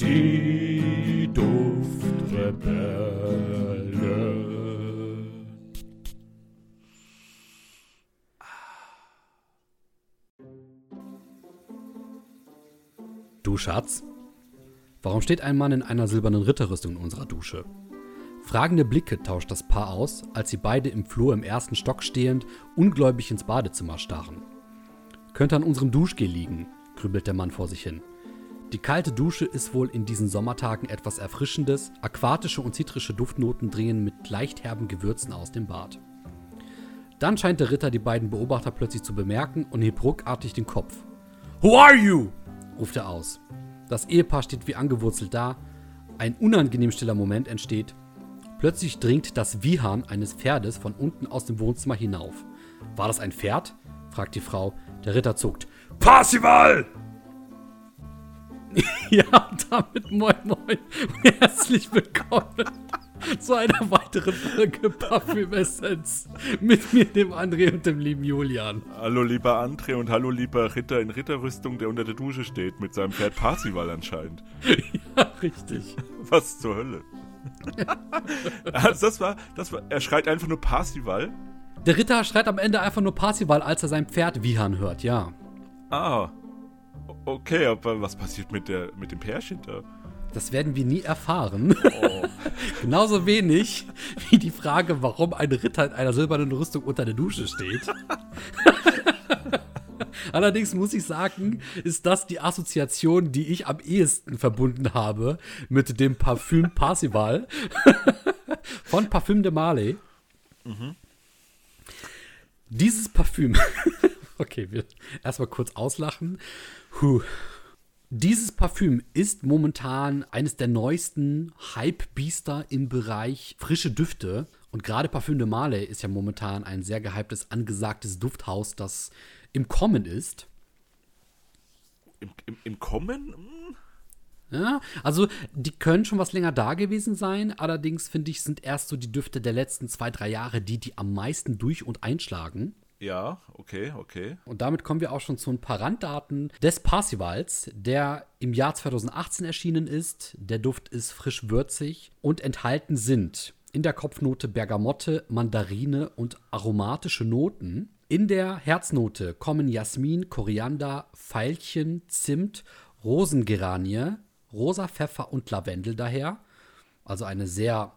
Die Duftrebelle. Du Schatz, warum steht ein Mann in einer silbernen Ritterrüstung in unserer Dusche? Fragende Blicke tauscht das Paar aus, als sie beide im Flur im ersten Stock stehend ungläubig ins Badezimmer starren. Könnte an unserem Duschgel liegen, grübelt der Mann vor sich hin. Die kalte Dusche ist wohl in diesen Sommertagen etwas Erfrischendes, aquatische und zitrische Duftnoten dringen mit leicht herben Gewürzen aus dem Bad. Dann scheint der Ritter die beiden Beobachter plötzlich zu bemerken und hebt ruckartig den Kopf. Who are you? ruft er aus. Das Ehepaar steht wie angewurzelt da. Ein unangenehm stiller Moment entsteht. Plötzlich dringt das Wiehern eines Pferdes von unten aus dem Wohnzimmer hinauf. War das ein Pferd? fragt die Frau. Der Ritter zuckt. Parsival! ja, damit moin moin. Herzlich willkommen zu einer weiteren Folge Parfüm Essenz. Mit mir, dem André und dem lieben Julian. Hallo lieber André und hallo lieber Ritter in Ritterrüstung, der unter der Dusche steht, mit seinem Pferd Parsival anscheinend. ja, richtig. Was zur Hölle? also das war, das war, er schreit einfach nur Parsival. Der Ritter schreit am Ende einfach nur Parsival, als er sein Pferd wiehern hört, ja. Ah. Okay, aber was passiert mit, der, mit dem Pärchen da? Das werden wir nie erfahren. Oh. Genauso wenig wie die Frage, warum ein Ritter in einer silbernen Rüstung unter der Dusche steht. Allerdings muss ich sagen, ist das die Assoziation, die ich am ehesten verbunden habe mit dem Parfüm Parsival von Parfüm de Marley. Mhm. Dieses Parfüm. Okay, wir erstmal kurz auslachen. Puh. Dieses Parfüm ist momentan eines der neuesten Hype-Biester im Bereich frische Düfte. Und gerade Parfüm de Marley ist ja momentan ein sehr gehyptes, angesagtes Dufthaus, das im Kommen ist. Im, im, im Kommen? Hm. Ja, also die können schon was länger da gewesen sein. Allerdings finde ich, sind erst so die Düfte der letzten zwei, drei Jahre die, die am meisten durch- und einschlagen. Ja, okay, okay. Und damit kommen wir auch schon zu ein paar Randdaten des Parsivals, der im Jahr 2018 erschienen ist. Der Duft ist frisch würzig und enthalten sind in der Kopfnote Bergamotte, Mandarine und aromatische Noten. In der Herznote kommen Jasmin, Koriander, Veilchen, Zimt, Rosengeranie, rosa Pfeffer und Lavendel daher. Also eine sehr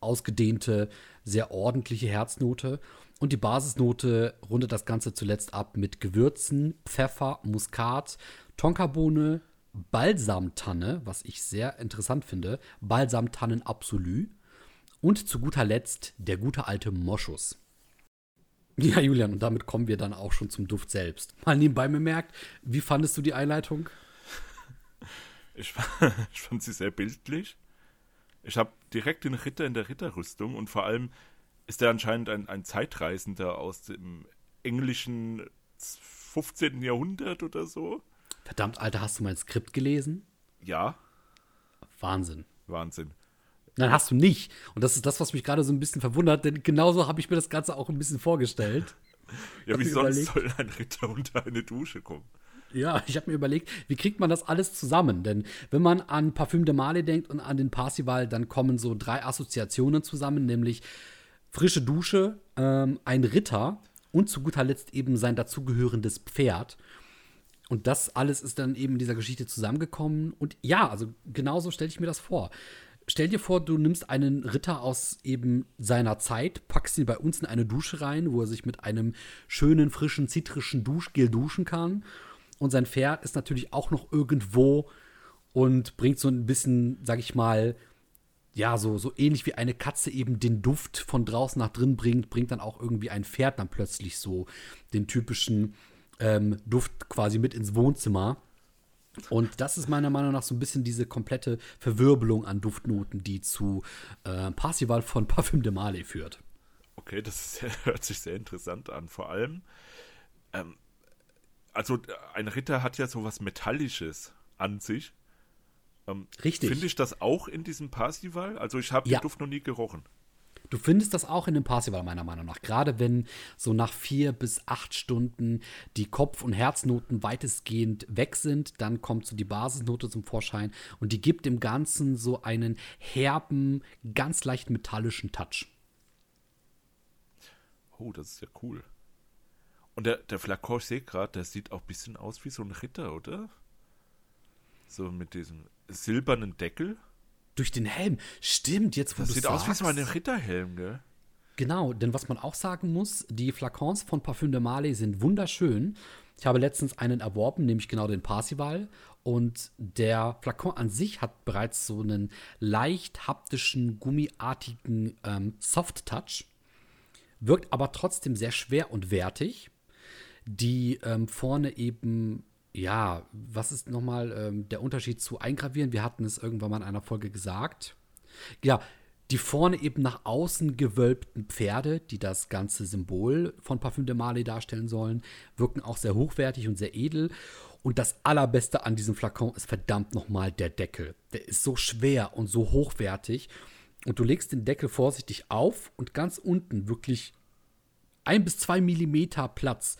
ausgedehnte, sehr ordentliche Herznote. Und die Basisnote rundet das Ganze zuletzt ab mit Gewürzen, Pfeffer, Muskat, Tonkabohne, Balsamtanne, was ich sehr interessant finde, Balsamtannen Absolu und zu guter Letzt der gute alte Moschus. Ja, Julian, und damit kommen wir dann auch schon zum Duft selbst. Mal nebenbei bemerkt, wie fandest du die Einleitung? Ich, ich fand sie sehr bildlich. Ich habe direkt den Ritter in der Ritterrüstung und vor allem ist er anscheinend ein, ein Zeitreisender aus dem englischen 15. Jahrhundert oder so. Verdammt, Alter, hast du mein Skript gelesen? Ja. Wahnsinn. Wahnsinn. Nein, hast du nicht. Und das ist das, was mich gerade so ein bisschen verwundert, denn genauso habe ich mir das Ganze auch ein bisschen vorgestellt. ja, wie sonst überlegt, soll ein Ritter unter eine Dusche kommen? Ja, ich habe mir überlegt, wie kriegt man das alles zusammen? Denn wenn man an Parfüm de Male denkt und an den Parsival, dann kommen so drei Assoziationen zusammen, nämlich frische Dusche, ähm, ein Ritter und zu guter Letzt eben sein dazugehörendes Pferd. Und das alles ist dann eben in dieser Geschichte zusammengekommen. Und ja, also genauso stelle ich mir das vor. Stell dir vor, du nimmst einen Ritter aus eben seiner Zeit, packst ihn bei uns in eine Dusche rein, wo er sich mit einem schönen, frischen, zitrischen Duschgel duschen kann. Und sein Pferd ist natürlich auch noch irgendwo und bringt so ein bisschen, sag ich mal, ja, so, so ähnlich wie eine Katze eben den Duft von draußen nach drin bringt, bringt dann auch irgendwie ein Pferd dann plötzlich so den typischen ähm, Duft quasi mit ins Wohnzimmer. Und das ist meiner Meinung nach so ein bisschen diese komplette Verwirbelung an Duftnoten, die zu äh, Parsival von Parfüm de Marley führt. Okay, das ist, hört sich sehr interessant an. Vor allem, ähm, also ein Ritter hat ja so was Metallisches an sich. Ähm, Richtig. Finde ich das auch in diesem Parsival? Also ich habe ja. den Duft noch nie gerochen. Du findest das auch in dem Parsival, meiner Meinung nach. Gerade wenn so nach vier bis acht Stunden die Kopf- und Herznoten weitestgehend weg sind, dann kommt so die Basisnote zum Vorschein und die gibt dem Ganzen so einen herben, ganz leicht metallischen Touch. Oh, das ist ja cool. Und der, der Flakon, ich sehe gerade, der sieht auch ein bisschen aus wie so ein Ritter, oder? So mit diesem silbernen Deckel. Durch den Helm. Stimmt, jetzt wo Das du sieht sagst. aus wie so ein Ritterhelm, gell? Genau, denn was man auch sagen muss, die Flakons von Parfum de Marley sind wunderschön. Ich habe letztens einen erworben, nämlich genau den Parsival. Und der Flakon an sich hat bereits so einen leicht haptischen, gummiartigen ähm, Soft-Touch. Wirkt aber trotzdem sehr schwer und wertig. Die ähm, vorne eben, ja, was ist nochmal ähm, der Unterschied zu eingravieren? Wir hatten es irgendwann mal in einer Folge gesagt. Ja, die vorne eben nach außen gewölbten Pferde, die das ganze Symbol von Parfum de Marley darstellen sollen, wirken auch sehr hochwertig und sehr edel. Und das Allerbeste an diesem Flakon ist verdammt nochmal der Deckel. Der ist so schwer und so hochwertig. Und du legst den Deckel vorsichtig auf und ganz unten wirklich ein bis zwei Millimeter Platz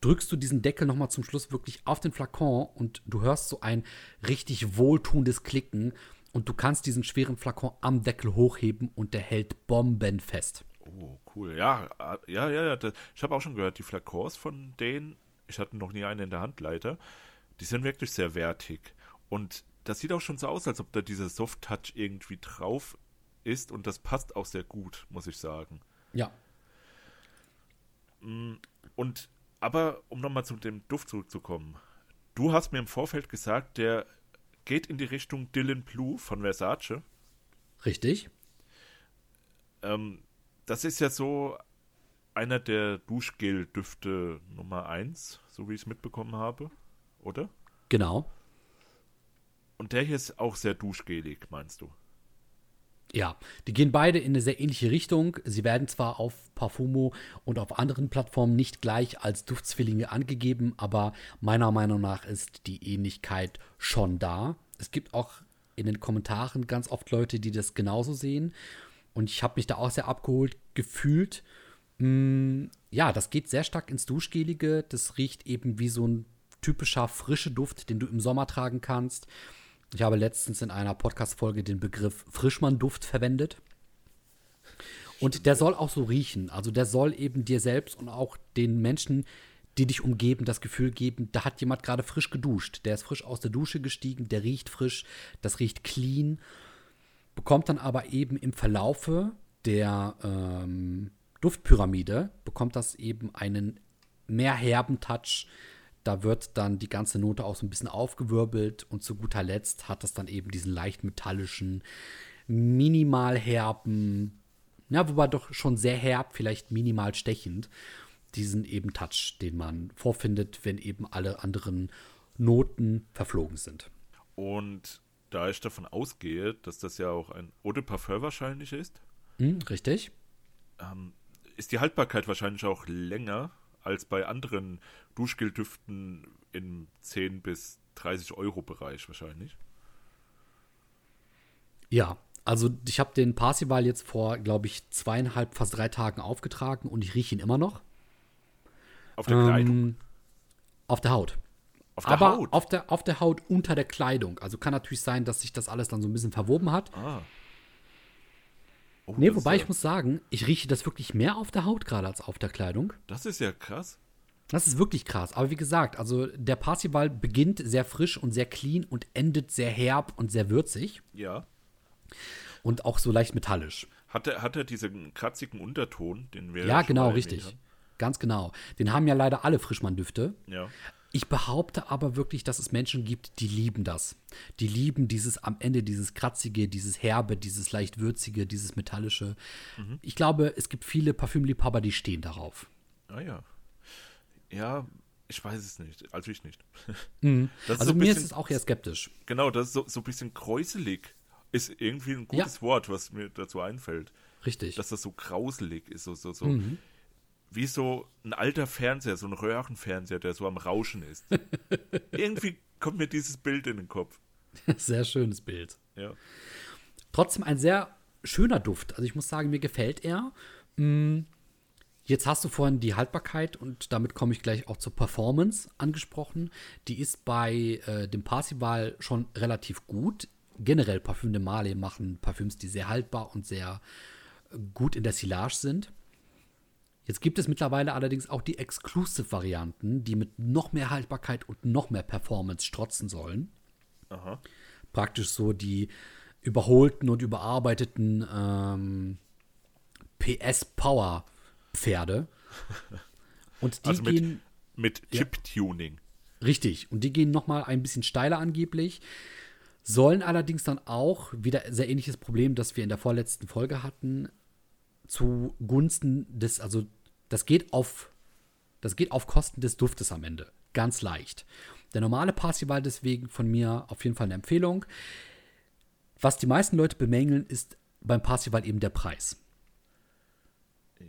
drückst du diesen Deckel noch mal zum Schluss wirklich auf den Flakon und du hörst so ein richtig wohltuendes Klicken und du kannst diesen schweren Flakon am Deckel hochheben und der hält bombenfest. Oh, cool. Ja, äh, ja, ja, ja. Ich habe auch schon gehört, die Flakons von denen, ich hatte noch nie einen in der Hand leider, die sind wirklich sehr wertig. Und das sieht auch schon so aus, als ob da dieser Soft-Touch irgendwie drauf ist und das passt auch sehr gut, muss ich sagen. Ja, Und aber um nochmal zu dem Duft zurückzukommen, du hast mir im Vorfeld gesagt, der geht in die Richtung Dylan Blue von Versace. richtig. Ähm, das ist ja so einer der Duschgel-Düfte Nummer 1, so wie ich es mitbekommen habe, oder? Genau. Und der hier ist auch sehr duschgelig, meinst du? Ja, die gehen beide in eine sehr ähnliche Richtung. Sie werden zwar auf Parfumo und auf anderen Plattformen nicht gleich als Duftzwillinge angegeben, aber meiner Meinung nach ist die Ähnlichkeit schon da. Es gibt auch in den Kommentaren ganz oft Leute, die das genauso sehen. Und ich habe mich da auch sehr abgeholt gefühlt. Mm, ja, das geht sehr stark ins Duschgelige. Das riecht eben wie so ein typischer frische Duft, den du im Sommer tragen kannst. Ich habe letztens in einer Podcast-Folge den Begriff Frischmann-Duft verwendet. Und der soll auch so riechen. Also der soll eben dir selbst und auch den Menschen, die dich umgeben, das Gefühl geben, da hat jemand gerade frisch geduscht. Der ist frisch aus der Dusche gestiegen, der riecht frisch, das riecht clean. Bekommt dann aber eben im Verlaufe der ähm, Duftpyramide, bekommt das eben einen mehr herben Touch. Da wird dann die ganze Note auch so ein bisschen aufgewirbelt und zu guter Letzt hat das dann eben diesen leicht metallischen, minimal herben, ja, wobei doch schon sehr herb, vielleicht minimal stechend, diesen eben Touch, den man vorfindet, wenn eben alle anderen Noten verflogen sind. Und da ich davon ausgehe, dass das ja auch ein Eau de Parfum wahrscheinlich ist, Hm, richtig? ist die Haltbarkeit wahrscheinlich auch länger als bei anderen Duschgeldüften im 10 bis 30 Euro Bereich wahrscheinlich. Ja, also ich habe den Parsival jetzt vor, glaube ich, zweieinhalb, fast drei Tagen aufgetragen und ich rieche ihn immer noch. Auf der Kleidung. Ähm, auf der Haut. Auf der Aber Haut. Auf, der, auf der Haut unter der Kleidung. Also kann natürlich sein, dass sich das alles dann so ein bisschen verwoben hat. ah. Oh, Nee, wobei ist ich muss sagen, ich rieche das wirklich mehr auf der Haut gerade als auf der Kleidung. ja, Das ist ja krass. Das ist wirklich krass. Aber wie gesagt, also der Parsival beginnt sehr frisch und sehr clean und endet sehr herb und sehr würzig Ja. und auch so leicht metallisch. Hat er, hat er diesen kratzigen Unterton, den wir Ja, genau, richtig. erwähnt Ganz genau. Den haben ja leider alle Frischmann-Düfte. haben? Ja. Ich behaupte aber wirklich, dass es Menschen gibt, die lieben das. Die lieben dieses am Ende, dieses kratzige, dieses herbe, dieses leicht würzige, dieses metallische. Mhm. Ich glaube, es gibt viele Parfümliebhaber, die stehen darauf. Ah ja. Ja, ich weiß es nicht. Also ich nicht. Das ist Mhm. Also so mir ist bisschen- es auch eher skeptisch. Genau, das ist so, so ein bisschen kräuselig. Ist irgendwie ein gutes Wort, was mir dazu einfällt. Richtig. Dass das so grauselig ist, so, so, so. Mhm. Wie so ein alter Fernseher, so ein Röhrenfernseher, der so am Rauschen ist. irgendwie kommt mir dieses Bild in den Kopf. Sehr schönes Bild. Ja. Trotzdem ein sehr schöner Duft. Also ich muss sagen, mir gefällt er. Mm, Jetzt hast du vorhin die Haltbarkeit und damit komme ich gleich auch zur Performance angesprochen. Die ist bei äh, dem Parsival schon relativ gut. Generell Parfüm de Male machen Parfüms, die sehr haltbar und sehr gut in der Silage sind. Jetzt gibt es mittlerweile allerdings auch die Exclusive-Varianten, die mit noch mehr Haltbarkeit und noch mehr Performance strotzen sollen. Aha. Praktisch so die überholten und überarbeiteten ähm, PS-Power- Pferde. Und die Also mit, gehen mit Ja. Chip-Tuning. richtig und die gehen noch mal ein bisschen steiler angeblich. Sollen allerdings dann auch wieder sehr ähnliches Problem, das wir in der vorletzten Folge hatten, zugunsten des, also das geht auf, das geht auf Kosten des Duftes am Ende. Ganz leicht. Der normale Parsival deswegen von mir auf jeden Fall eine Empfehlung. Was die meisten Leute bemängeln, ist beim Parsival eben der Preis.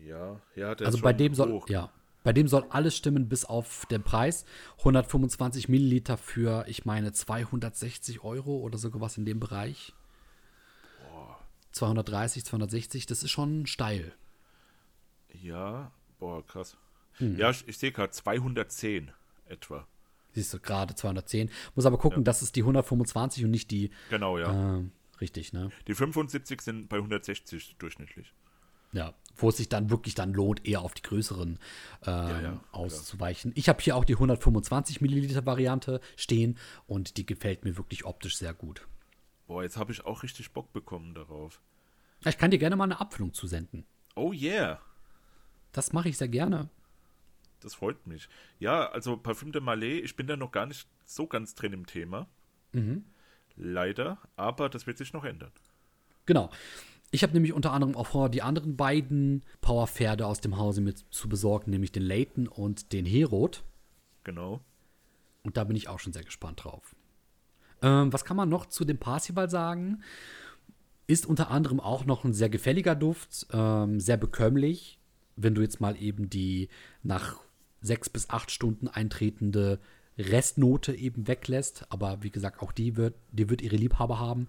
Ja, ja, der Also ist bei dem soll, hoch. ja, bei dem soll alles stimmen, bis auf den Preis. 125 Milliliter für, ich meine, 260 Euro oder sogar was in dem Bereich. 230, 260, das ist schon steil. Ja, boah, krass. Hm. Ja, ich, ich sehe gerade 210 etwa. Siehst du, gerade 210. Muss aber gucken, das ist die 125 und nicht die, Genau, ja. ähm, richtig, ne? Die 75 sind bei 160 durchschnittlich. Ja, wo es sich dann wirklich dann lohnt, eher auf die größeren ähm, ja, auszuweichen. Ich habe hier auch die 125 Milliliter Variante stehen und die gefällt mir wirklich optisch sehr gut. Boah, jetzt habe ich auch richtig Bock bekommen darauf. Ich kann dir gerne mal eine Abfüllung zusenden. Oh yeah, Das mache ich sehr gerne. das freut mich. Ja, also Parfüm de Malais, ich bin da noch gar nicht so ganz drin im Thema. Mhm. Leider, aber das wird sich noch ändern. Genau. Ich habe nämlich unter anderem auch vor, die anderen beiden Powerpferde aus dem Hause mit zu besorgen, nämlich den Leighton und den Herod. Genau. Und da bin ich auch schon sehr gespannt drauf. Ähm, was kann man noch zu dem Parsival sagen? Ist unter anderem auch noch ein sehr gefälliger Duft, ähm, sehr bekömmlich. Wenn du jetzt mal eben die nach sechs bis acht Stunden eintretende Restnote eben weglässt, aber wie gesagt, auch die wird, die wird ihre Liebhaber haben.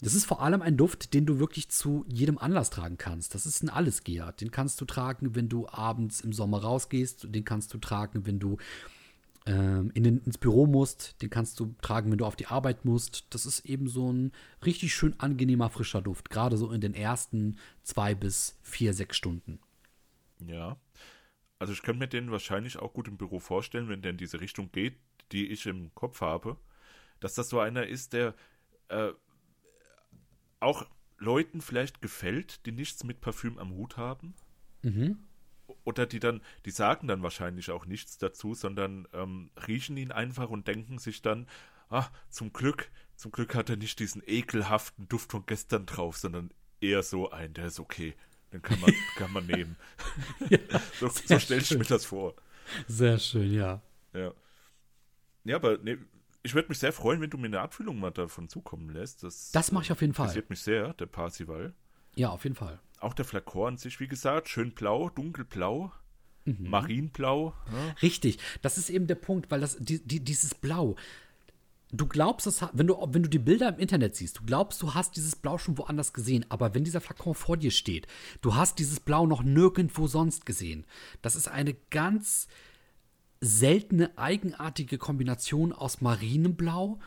Das ist vor allem ein Duft, den du wirklich zu jedem Anlass tragen kannst. Das ist ein Allesgeher. Den kannst du tragen, wenn du abends im Sommer rausgehst. Den kannst du tragen, wenn du ähm, in den, ins Büro musst. Den kannst du tragen, wenn du auf die Arbeit musst. Das ist eben so ein richtig schön angenehmer, frischer Duft. Gerade so in den ersten zwei bis vier, sechs Stunden. Ja. Also ich könnte mir den wahrscheinlich auch gut im Büro vorstellen, wenn der in diese Richtung geht, die ich im Kopf habe, dass das so einer ist, der äh, auch Leuten vielleicht gefällt, die nichts mit Parfüm am Hut haben. Mhm. Oder die dann, die sagen dann wahrscheinlich auch nichts dazu, sondern ähm, riechen ihn einfach und denken sich dann, ah, zum Glück, zum Glück hat er nicht diesen ekelhaften Duft von gestern drauf, sondern eher so ein, der ist okay. Den kann man, kann man nehmen. so so sehr stelle ich mir das vor. Sehr schön, ja. Ja. Ja, aber nee, ich würde mich sehr freuen, wenn du mir eine Abfüllung mal davon zukommen lässt. Das, Das mache ich auf jeden Fall. interessiert mich sehr, der Parsival. Ja, auf jeden Fall. Auch der Flakon an sich, wie gesagt, schön blau, dunkelblau, Mhm. marinblau. Ja. Richtig, das ist eben der Punkt, weil das, die, die, dieses Blau, du glaubst, hat- wenn du, wenn du die Bilder im Internet siehst, du glaubst, du hast dieses Blau schon woanders gesehen, aber wenn dieser Flakon vor dir steht, du hast dieses Blau noch nirgendwo sonst gesehen. Das ist eine ganz seltene, eigenartige Kombination aus marinem Blau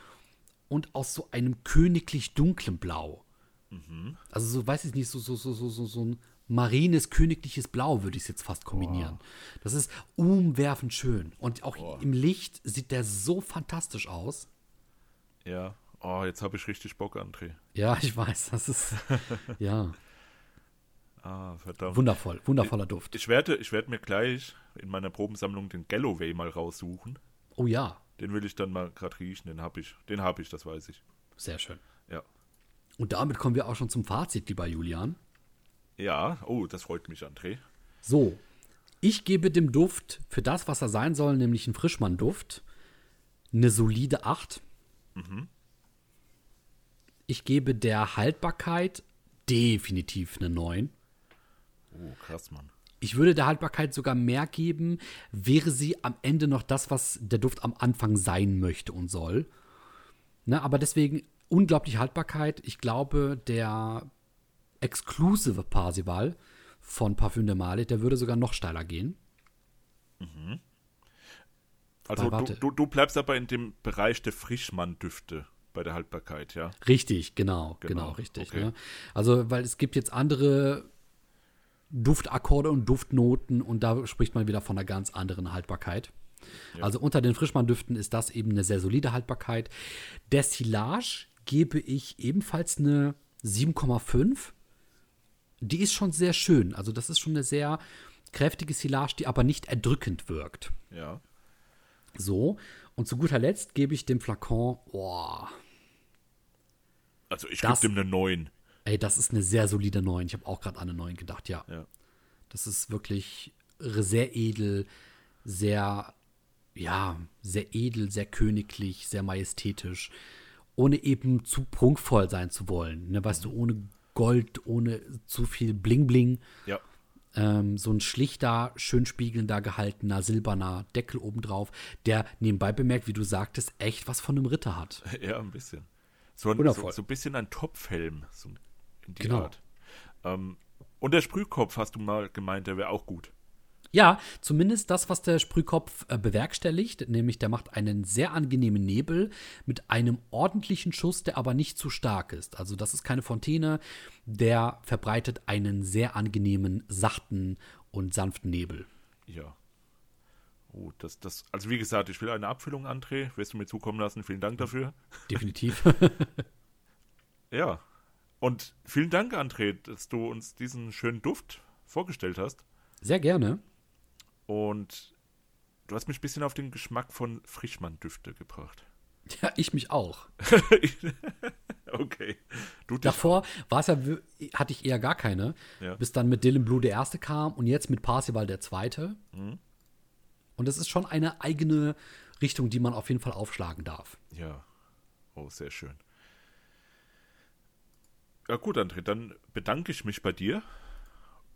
und aus so einem königlich dunklen Blau. Also so, weiß ich nicht, so, so, so, so, so, so ein marines, königliches Blau würde ich es jetzt fast kombinieren. Das ist umwerfend schön. Und auch im Licht sieht der so fantastisch aus. Ja. Oh, jetzt habe ich richtig Bock, André. Ja, ich weiß, das ist, ja, Ah, verdammt. wundervoll, wundervoller Duft. Ich werde, ich werde mir gleich in meiner Probensammlung den Galloway mal raussuchen. Oh ja, Den will ich dann mal gerade riechen. Den habe ich. Den habe ich, das weiß ich. sehr schön. Ja. Und damit kommen wir auch schon zum Fazit, lieber Julian. Ja, oh, das freut mich, André. So, ich gebe dem Duft für das, was er sein soll, nämlich ein Frischmann-Duft, eine solide 8. Ich gebe der Haltbarkeit definitiv eine 9. Oh, krass, Mann. Ich würde der Haltbarkeit sogar mehr geben, wäre sie am Ende noch das, was der Duft am Anfang sein möchte und soll. Ne, aber deswegen unglaublich Haltbarkeit. Ich glaube, der Exclusive Parsival von Parfüm de Male, der würde sogar noch steiler gehen. Also du, du, du bleibst aber in dem Bereich der Frischmann-Düfte bei der Haltbarkeit, ja? Richtig, genau, Genau, genau, richtig. okay. Ne? Also, weil es gibt jetzt andere Duftakkorde und Duftnoten und da spricht man wieder von einer ganz anderen Haltbarkeit. Also unter den Frischmann-Düften ist das eben eine sehr solide Haltbarkeit. Der Silage gebe ich ebenfalls eine 7,5. Die ist schon sehr schön. Also das ist schon eine sehr kräftige Silage, die aber nicht erdrückend wirkt. Ja. So. Und zu guter Letzt gebe ich dem Flakon, boah, Also ich gebe Das- dem eine 9. Ey, das ist eine sehr solide 9. Ich habe auch gerade an eine 9 gedacht, ja. Ja. Das ist wirklich sehr edel, sehr, ja, sehr edel, sehr königlich, sehr majestätisch, ohne eben zu prunkvoll sein zu wollen. Ne? Weißt du, ohne Gold, ohne zu viel Bling-Bling. Ja. Ähm, so ein schlichter, schön spiegelnder, gehaltener, silberner Deckel obendrauf, der nebenbei bemerkt, wie du sagtest, echt was von einem Ritter hat. Ja, ein bisschen. So ein, so, so ein bisschen ein Topfhelm, so in die Genau. Art. Ähm, und der Sprühkopf, hast du mal gemeint, der wäre auch gut. Ja, zumindest das, was der Sprühkopf äh, bewerkstelligt, nämlich der macht einen sehr angenehmen Nebel mit einem ordentlichen Schuss, der aber nicht zu stark ist. Also das ist keine Fontäne, der verbreitet einen sehr angenehmen, sachten und sanften Nebel. Ja. Oh, das, das, also wie gesagt, ich will eine Abfüllung, André. Wirst du mir zukommen lassen? Vielen Dank dafür. Definitiv. Ja. Und vielen Dank, André, dass du uns diesen schönen Duft vorgestellt hast. sehr gerne. Und du hast mich ein bisschen auf den Geschmack von Frischmann-Düfte gebracht. Ja, ich mich auch. okay. Du Davor war es ja, hatte ich eher gar keine, Ja. bis dann mit Dylan Blue der erste kam und jetzt mit Parsival der zweite. Und das ist schon eine eigene Richtung, die man auf jeden Fall aufschlagen darf. Ja. Oh, sehr schön. Ja gut, André, dann bedanke ich mich bei dir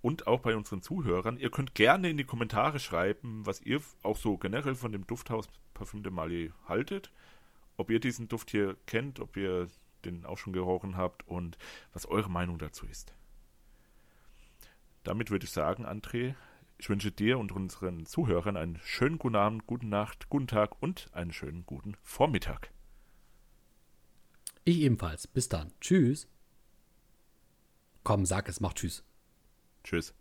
und auch bei unseren Zuhörern. Ihr könnt gerne in die Kommentare schreiben, was ihr auch so generell von dem Dufthaus Parfüm de Mali haltet. Ob ihr diesen Duft hier kennt, ob ihr den auch schon gerochen habt und was eure Meinung dazu ist. Damit würde ich sagen, André, ich wünsche dir und unseren Zuhörern einen schönen guten Abend, guten Nacht, guten Tag und einen schönen guten Vormittag. Ich ebenfalls. Bis dann. Tschüss. Komm, sag es, mach Tschüss. Tschüss.